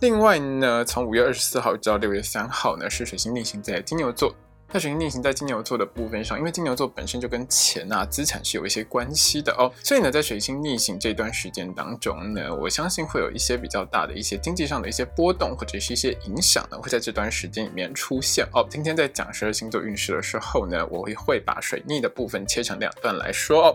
另外呢，从五月二十四号到六月三号呢，是水星逆行在金牛座。那水星逆行在金牛座的部分上，因为金牛座本身就跟钱啊、资产是有一些关系的哦，所以呢，在水星逆行这段时间当中呢，我相信会有一些比较大的一些经济上的一些波动，或者是一些影响呢，会在这段时间里面出现哦。今天在讲十二星座运势的时候呢，我会会把水逆的部分切成两段来说哦。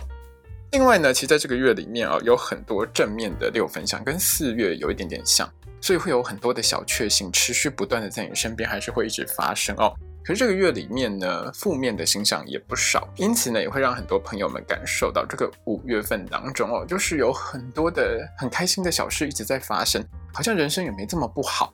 另外呢，其实在这个月里面啊，有很多正面的六分相，跟四月有一点点像。所以会有很多的小确幸持续不断的在你身边，还是会一直发生哦。可是这个月里面呢，负面的星象也不少，因此呢，也会让很多朋友们感受到这个五月份当中哦，就是有很多的很开心的小事一直在发生，好像人生也没这么不好。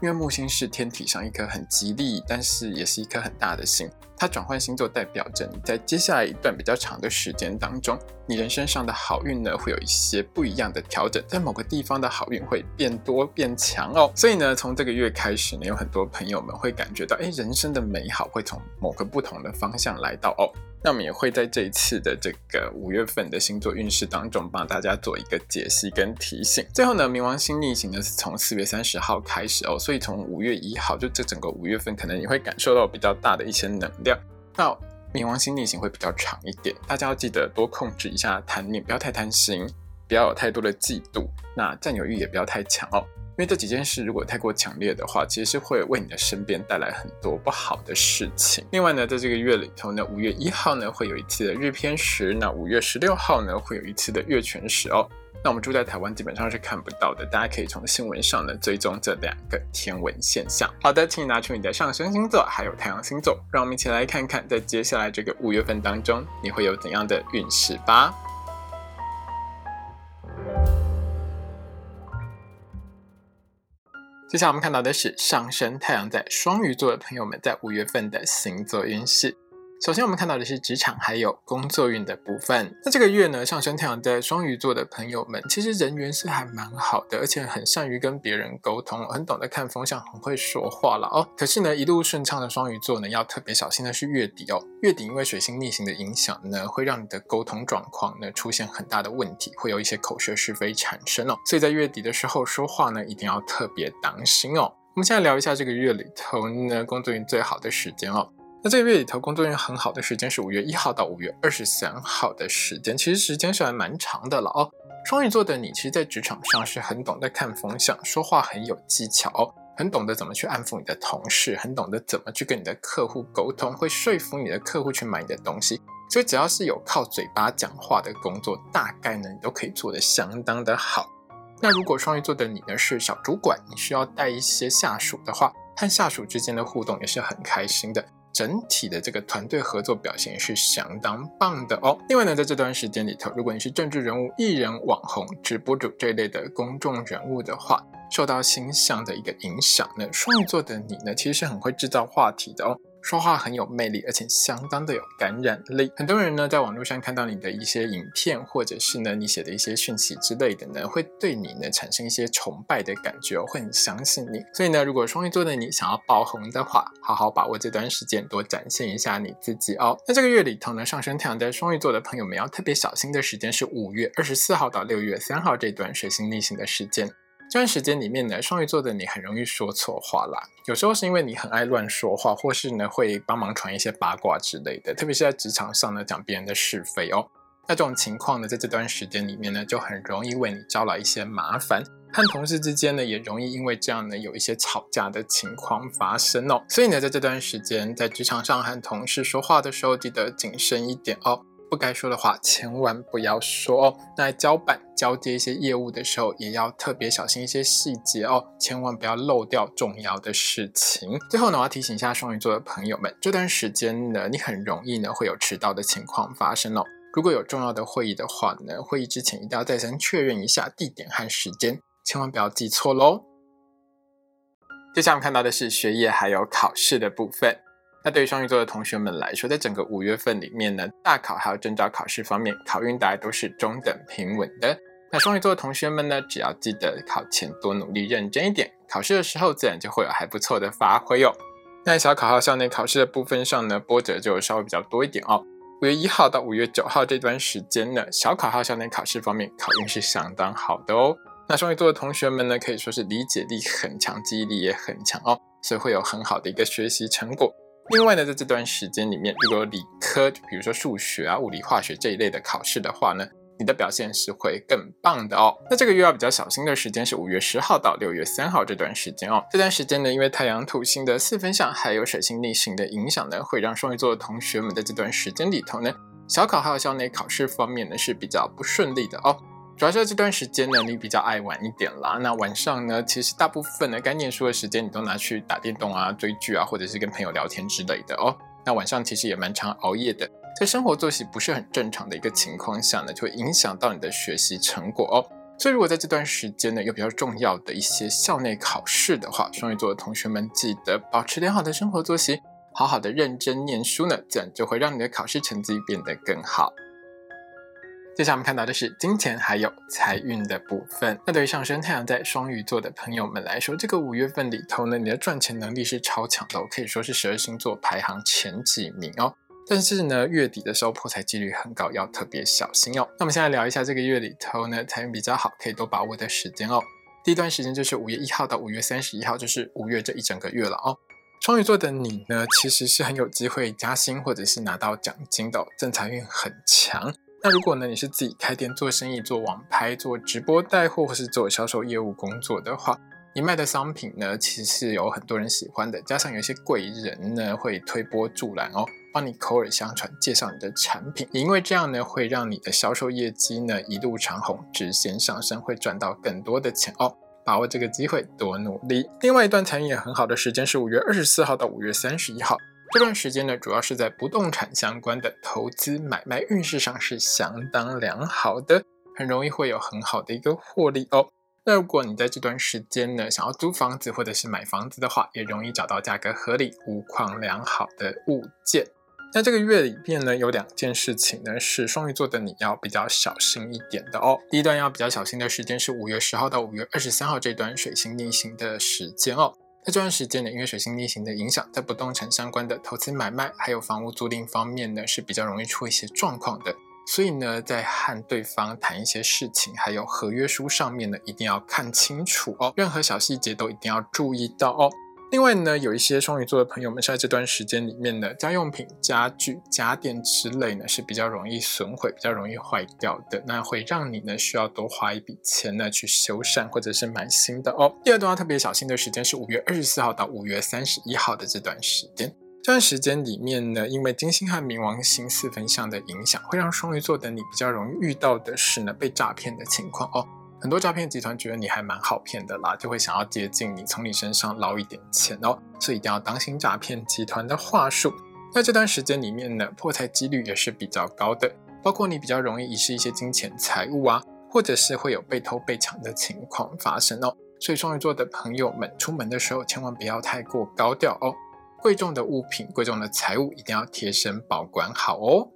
因为木星是天体上一颗很吉利，但是也是一颗很大的星。它转换星座，代表着你在接下来一段比较长的时间当中，你人生上的好运呢，会有一些不一样的调整，在某个地方的好运会变多变强哦。所以呢，从这个月开始呢，有很多朋友们会感觉到，哎，人生的美好会从某个不同的方向来到哦。那我们也会在这一次的这个五月份的星座运势当中，帮大家做一个解析跟提醒。最后呢，冥王星逆行呢是从四月三十号开始哦，所以从五月一号，就这整个五月份，可能你会感受到比较大的一些能量。那冥王星逆行会比较长一点，大家要记得多控制一下贪念，不要太贪心，不要有太多的嫉妒，那占有欲也不要太强哦。因为这几件事如果太过强烈的话，其实是会为你的身边带来很多不好的事情。另外呢，在这个月里头呢，五月一号呢会有一次的日偏食，那五月十六号呢会有一次的月全食哦。那我们住在台湾基本上是看不到的，大家可以从新闻上呢追踪这两个天文现象。好的，请你拿出你的上升星座还有太阳星座，让我们一起来看看在接下来这个五月份当中你会有怎样的运势吧。接下来我们看到的是上升太阳在双鱼座的朋友们在五月份的星座运势。首先，我们看到的是职场还有工作运的部分。那这个月呢，上升太阳在双鱼座的朋友们，其实人缘是还蛮好的，而且很善于跟别人沟通，很懂得看风向，很会说话了哦。可是呢，一路顺畅的双鱼座呢，要特别小心的是月底哦。月底因为水星逆行的影响呢，会让你的沟通状况呢出现很大的问题，会有一些口舌是非产生哦。所以在月底的时候说话呢，一定要特别当心哦。我们现在聊一下这个月里头呢，工作运最好的时间哦。那这个月里头工作运很好的时间是五月一号到五月二十三号的时间，其实时间是还蛮长的了哦。双鱼座的你，其实，在职场上是很懂得看风向，说话很有技巧，很懂得怎么去安抚你的同事，很懂得怎么去跟你的客户沟通，会说服你的客户去买你的东西。所以只要是有靠嘴巴讲话的工作，大概呢你都可以做得相当的好。那如果双鱼座的你呢是小主管，你需要带一些下属的话，和下属之间的互动也是很开心的。整体的这个团队合作表现是相当棒的哦。另外呢，在这段时间里头，如果你是政治人物、艺人、网红、直播主这一类的公众人物的话，受到星象的一个影响呢，双鱼座的你呢，其实是很会制造话题的哦。说话很有魅力，而且相当的有感染力。很多人呢，在网络上看到你的一些影片，或者是呢你写的一些讯息之类的呢，会对你呢产生一些崇拜的感觉，会很相信你。所以呢，如果双鱼座的你想要爆红的话，好好把握这段时间，多展现一下你自己哦。那这个月里头呢，上升太阳在双鱼座的朋友们要特别小心的时间是五月二十四号到六月三号这段水星逆行的时间。这段时间里面呢，双鱼座的你很容易说错话啦。有时候是因为你很爱乱说话，或是呢会帮忙传一些八卦之类的。特别是在职场上呢，讲别人的是非哦。那这种情况呢，在这段时间里面呢，就很容易为你招来一些麻烦。和同事之间呢，也容易因为这样呢，有一些吵架的情况发生哦。所以呢，在这段时间在职场上和同事说话的时候，记得谨慎一点哦。不该说的话，千万不要说哦。那交板交接一些业务的时候，也要特别小心一些细节哦，千万不要漏掉重要的事情。最后呢，我要提醒一下双鱼座的朋友们，这段时间呢，你很容易呢会有迟到的情况发生哦。如果有重要的会议的话呢，会议之前一定要再三确认一下地点和时间，千万不要记错喽。接下来我们看到的是学业还有考试的部分。那对于双鱼座的同学们来说，在整个五月份里面呢，大考还有证照考试方面，考运大概都是中等平稳的。那双鱼座的同学们呢，只要记得考前多努力认真一点，考试的时候自然就会有还不错的发挥哟。那小考号校内考试的部分上呢，波折就稍微比较多一点哦。五月一号到五月九号这段时间呢，小考号校内考试方面，考运是相当好的哦。那双鱼座的同学们呢，可以说是理解力很强，记忆力也很强哦，所以会有很好的一个学习成果。另外呢，在这段时间里面，如果理科，比如说数学啊、物理、化学这一类的考试的话呢，你的表现是会更棒的哦。那这个月要比较小心的时间是五月十号到六月三号这段时间哦。这段时间呢，因为太阳土星的四分相还有水星逆行的影响呢，会让双鱼座的同学们在这段时间里头呢，小考还有校内考试方面呢是比较不顺利的哦。主要是这段时间呢，你比较爱玩一点啦。那晚上呢，其实大部分的该念书的时间，你都拿去打电动啊、追剧啊，或者是跟朋友聊天之类的哦。那晚上其实也蛮常熬夜的，在生活作息不是很正常的一个情况下呢，就会影响到你的学习成果哦。所以如果在这段时间呢，有比较重要的一些校内考试的话，双鱼座的同学们记得保持良好的生活作息，好好的认真念书呢，这样就会让你的考试成绩变得更好。接下来我们看到的是金钱还有财运的部分。那对于上升太阳在双鱼座的朋友们来说，这个五月份里头呢，你的赚钱能力是超强的，可以说是十二星座排行前几名哦。但是呢，月底的时候破财几率很高，要特别小心哦。那我们现在聊一下这个月里头呢，财运比较好，可以多把握的时间哦。第一段时间就是五月一号到五月三十一号，就是五月这一整个月了哦。双鱼座的你呢，其实是很有机会加薪或者是拿到奖金的，正财运很强。那如果呢，你是自己开店做生意、做网拍、做直播带货，或是做销售业务工作的话，你卖的商品呢，其实是有很多人喜欢的，加上有一些贵人呢会推波助澜哦，帮你口耳相传介绍你的产品，因为这样呢，会让你的销售业绩呢一路长虹，直线上升，会赚到更多的钱哦。把握这个机会，多努力。另外一段财运也很好的时间是五月二十四号到五月三十一号。这段时间呢，主要是在不动产相关的投资买卖运势上是相当良好的，很容易会有很好的一个获利哦。那如果你在这段时间呢，想要租房子或者是买房子的话，也容易找到价格合理、无况良好的物件。那这个月里面呢，有两件事情呢，是双鱼座的你要比较小心一点的哦。第一段要比较小心的时间是五月十号到五月二十三号这段水星逆行的时间哦。在这段时间呢，因为水星逆行的影响，在不动产相关的投资买卖，还有房屋租赁方面呢，是比较容易出一些状况的。所以呢，在和对方谈一些事情，还有合约书上面呢，一定要看清楚哦，任何小细节都一定要注意到哦。另外呢，有一些双鱼座的朋友们，在这段时间里面呢，家用品、家具、家电之类呢，是比较容易损毁、比较容易坏掉的，那会让你呢需要多花一笔钱呢去修缮或者是买新的哦。第二段要特别小心的时间是五月二十四号到五月三十一号的这段时间，这段时间里面呢，因为金星和冥王星四分相的影响，会让双鱼座的你比较容易遇到的是呢被诈骗的情况哦。很多诈骗集团觉得你还蛮好骗的啦，就会想要接近你，从你身上捞一点钱哦，所以一定要当心诈骗集团的话术。那这段时间里面呢，破财几率也是比较高的，包括你比较容易遗失一些金钱财物啊，或者是会有被偷被抢的情况发生哦。所以双鱼座的朋友们出门的时候，千万不要太过高调哦。贵重的物品、贵重的财物一定要贴身保管好哦。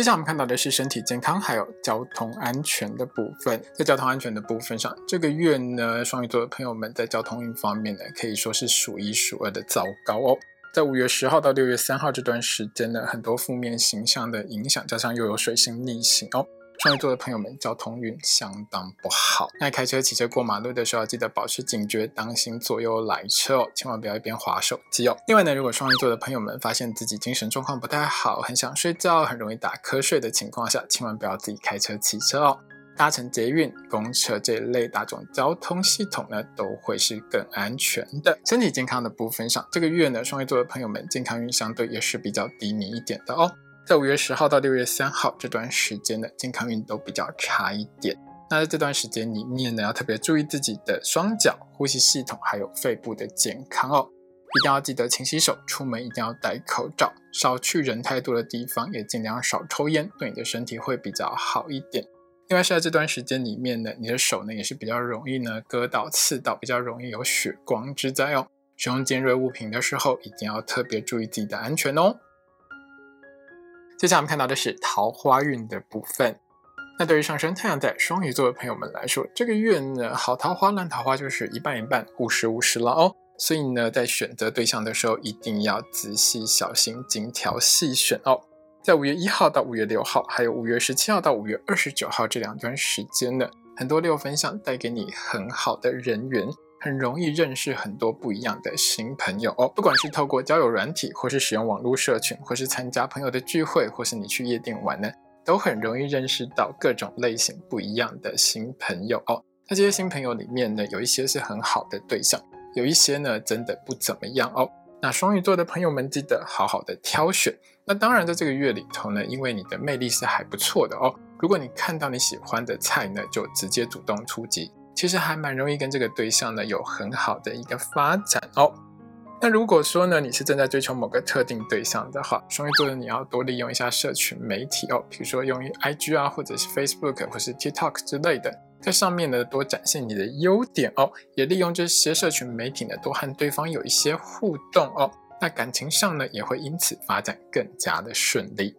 接下来我们看到的是身体健康还有交通安全的部分。在交通安全的部分上，这个月呢，双鱼座的朋友们在交通运方面呢，可以说是数一数二的糟糕哦。在五月十号到六月三号这段时间呢，很多负面形象的影响，加上又有水星逆行哦。双鱼座的朋友们，交通运相当不好。那开车、骑车过马路的时候，记得保持警觉，当心左右来车哦，千万不要一边滑手机哦。另外呢，如果双鱼座的朋友们发现自己精神状况不太好，很想睡觉，很容易打瞌睡的情况下，千万不要自己开车、骑车哦。搭乘捷运、公车这一类大众交通系统呢，都会是更安全的。身体健康的部分上，这个月呢，双鱼座的朋友们健康运相对也是比较低迷一点的哦。在五月十号到六月三号这段时间的，健康运都比较差一点。那在这段时间里面呢，要特别注意自己的双脚、呼吸系统还有肺部的健康哦。一定要记得勤洗手，出门一定要戴口罩，少去人太多的地方，也尽量少抽烟，对你的身体会比较好一点。另外是在这段时间里面呢，你的手呢也是比较容易呢割到、刺到，比较容易有血光之灾哦。使用尖锐物品的时候，一定要特别注意自己的安全哦。接下来我们看到的是桃花运的部分。那对于上升太阳在双鱼座的朋友们来说，这个月呢，好桃花、烂桃花就是一半一半，五十五十了哦。所以呢，在选择对象的时候，一定要仔细小心，精挑细选哦。在五月一号到五月六号，还有五月十七号到五月二十九号这两段时间呢，很多六分相带给你很好的人缘。很容易认识很多不一样的新朋友哦，不管是透过交友软体，或是使用网络社群，或是参加朋友的聚会，或是你去夜店玩呢，都很容易认识到各种类型不一样的新朋友哦。那这些新朋友里面呢，有一些是很好的对象，有一些呢真的不怎么样哦。那双鱼座的朋友们记得好好的挑选。那当然，在这个月里头呢，因为你的魅力是还不错的哦。如果你看到你喜欢的菜呢，就直接主动出击。其实还蛮容易跟这个对象呢有很好的一个发展哦。那如果说呢你是正在追求某个特定对象的话，双鱼座的你要多利用一下社群媒体哦，比如说用于 IG 啊，或者是 Facebook 或是 TikTok 之类的，在上面呢多展现你的优点哦，也利用这些社群媒体呢多和对方有一些互动哦，那感情上呢也会因此发展更加的顺利。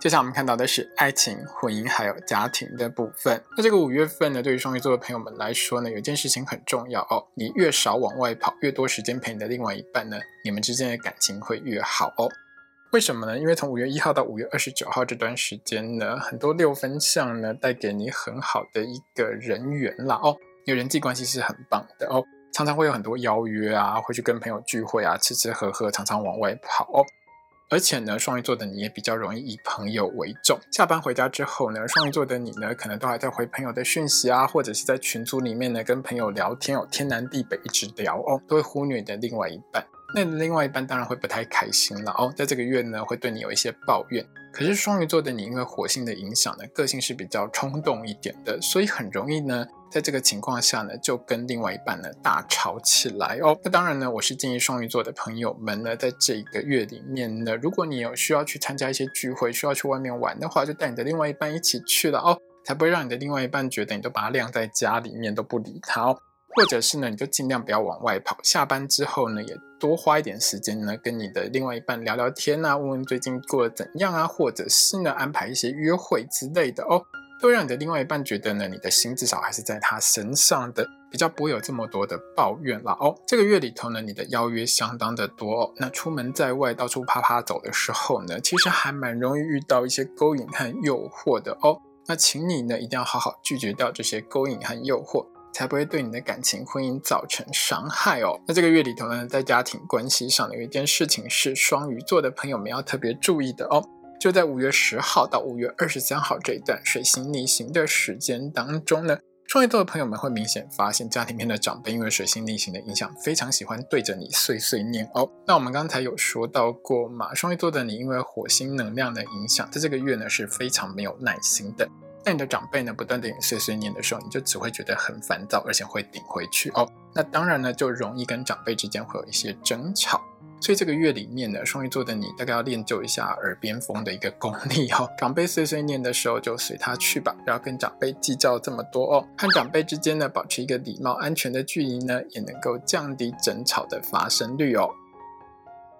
接下来我们看到的是爱情、婚姻还有家庭的部分。那这个五月份呢，对于双鱼座的朋友们来说呢，有一件事情很重要哦。你越少往外跑，越多时间陪你的另外一半呢，你们之间的感情会越好哦。为什么呢？因为从五月一号到五月二十九号这段时间呢，很多六分相呢带给你很好的一个人缘啦哦，你人际关系是很棒的哦，常常会有很多邀约啊，会去跟朋友聚会啊，吃吃喝喝，常常往外跑哦。而且呢，双鱼座的你也比较容易以朋友为重。下班回家之后呢，双鱼座的你呢，可能都还在回朋友的讯息啊，或者是在群组里面呢跟朋友聊天哦，天南地北一直聊哦，都会忽略你的另外一半。那另外一半当然会不太开心了哦，在这个月呢，会对你有一些抱怨。可是双鱼座的你，因为火星的影响呢，个性是比较冲动一点的，所以很容易呢。在这个情况下呢，就跟另外一半呢大吵起来哦。那当然呢，我是建议双鱼座的朋友们呢，在这一个月里面呢，如果你有需要去参加一些聚会，需要去外面玩的话，就带你的另外一半一起去了哦，才不会让你的另外一半觉得你都把他晾在家里面都不理他哦。或者是呢，你就尽量不要往外跑，下班之后呢，也多花一点时间呢，跟你的另外一半聊聊天啊，问问最近过得怎样啊，或者是呢，安排一些约会之类的哦。都让你的另外一半觉得呢，你的心至少还是在他身上的，比较不会有这么多的抱怨了哦。这个月里头呢，你的邀约相当的多哦。那出门在外到处啪啪走的时候呢，其实还蛮容易遇到一些勾引和诱惑的哦。那请你呢一定要好好拒绝掉这些勾引和诱惑，才不会对你的感情婚姻造成伤害哦。那这个月里头呢，在家庭关系上有一件事情是双鱼座的朋友们要特别注意的哦。就在五月十号到五月二十三号这一段水星逆行的时间当中呢，双鱼座的朋友们会明显发现家庭面的长辈因为水星逆行的影响，非常喜欢对着你碎碎念哦。那我们刚才有说到过嘛，双鱼座的你因为火星能量的影响，在这个月呢是非常没有耐心的，那你的长辈呢不断的碎碎念的时候，你就只会觉得很烦躁，而且会顶回去哦。那当然呢，就容易跟长辈之间会有一些争吵。所以这个月里面呢，双鱼座的你大概要练就一下耳边风的一个功力哦。长辈碎碎念的时候，就随他去吧，不要跟长辈计较这么多哦。和长辈之间呢，保持一个礼貌、安全的距离呢，也能够降低争吵的发生率哦。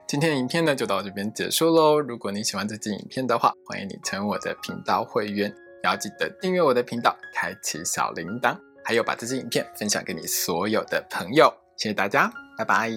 今天的影片呢，就到这边结束喽。如果你喜欢这支影片的话，欢迎你成为我的频道会员，也要记得订阅我的频道，开启小铃铛，还有把这支影片分享给你所有的朋友。谢谢大家，拜拜。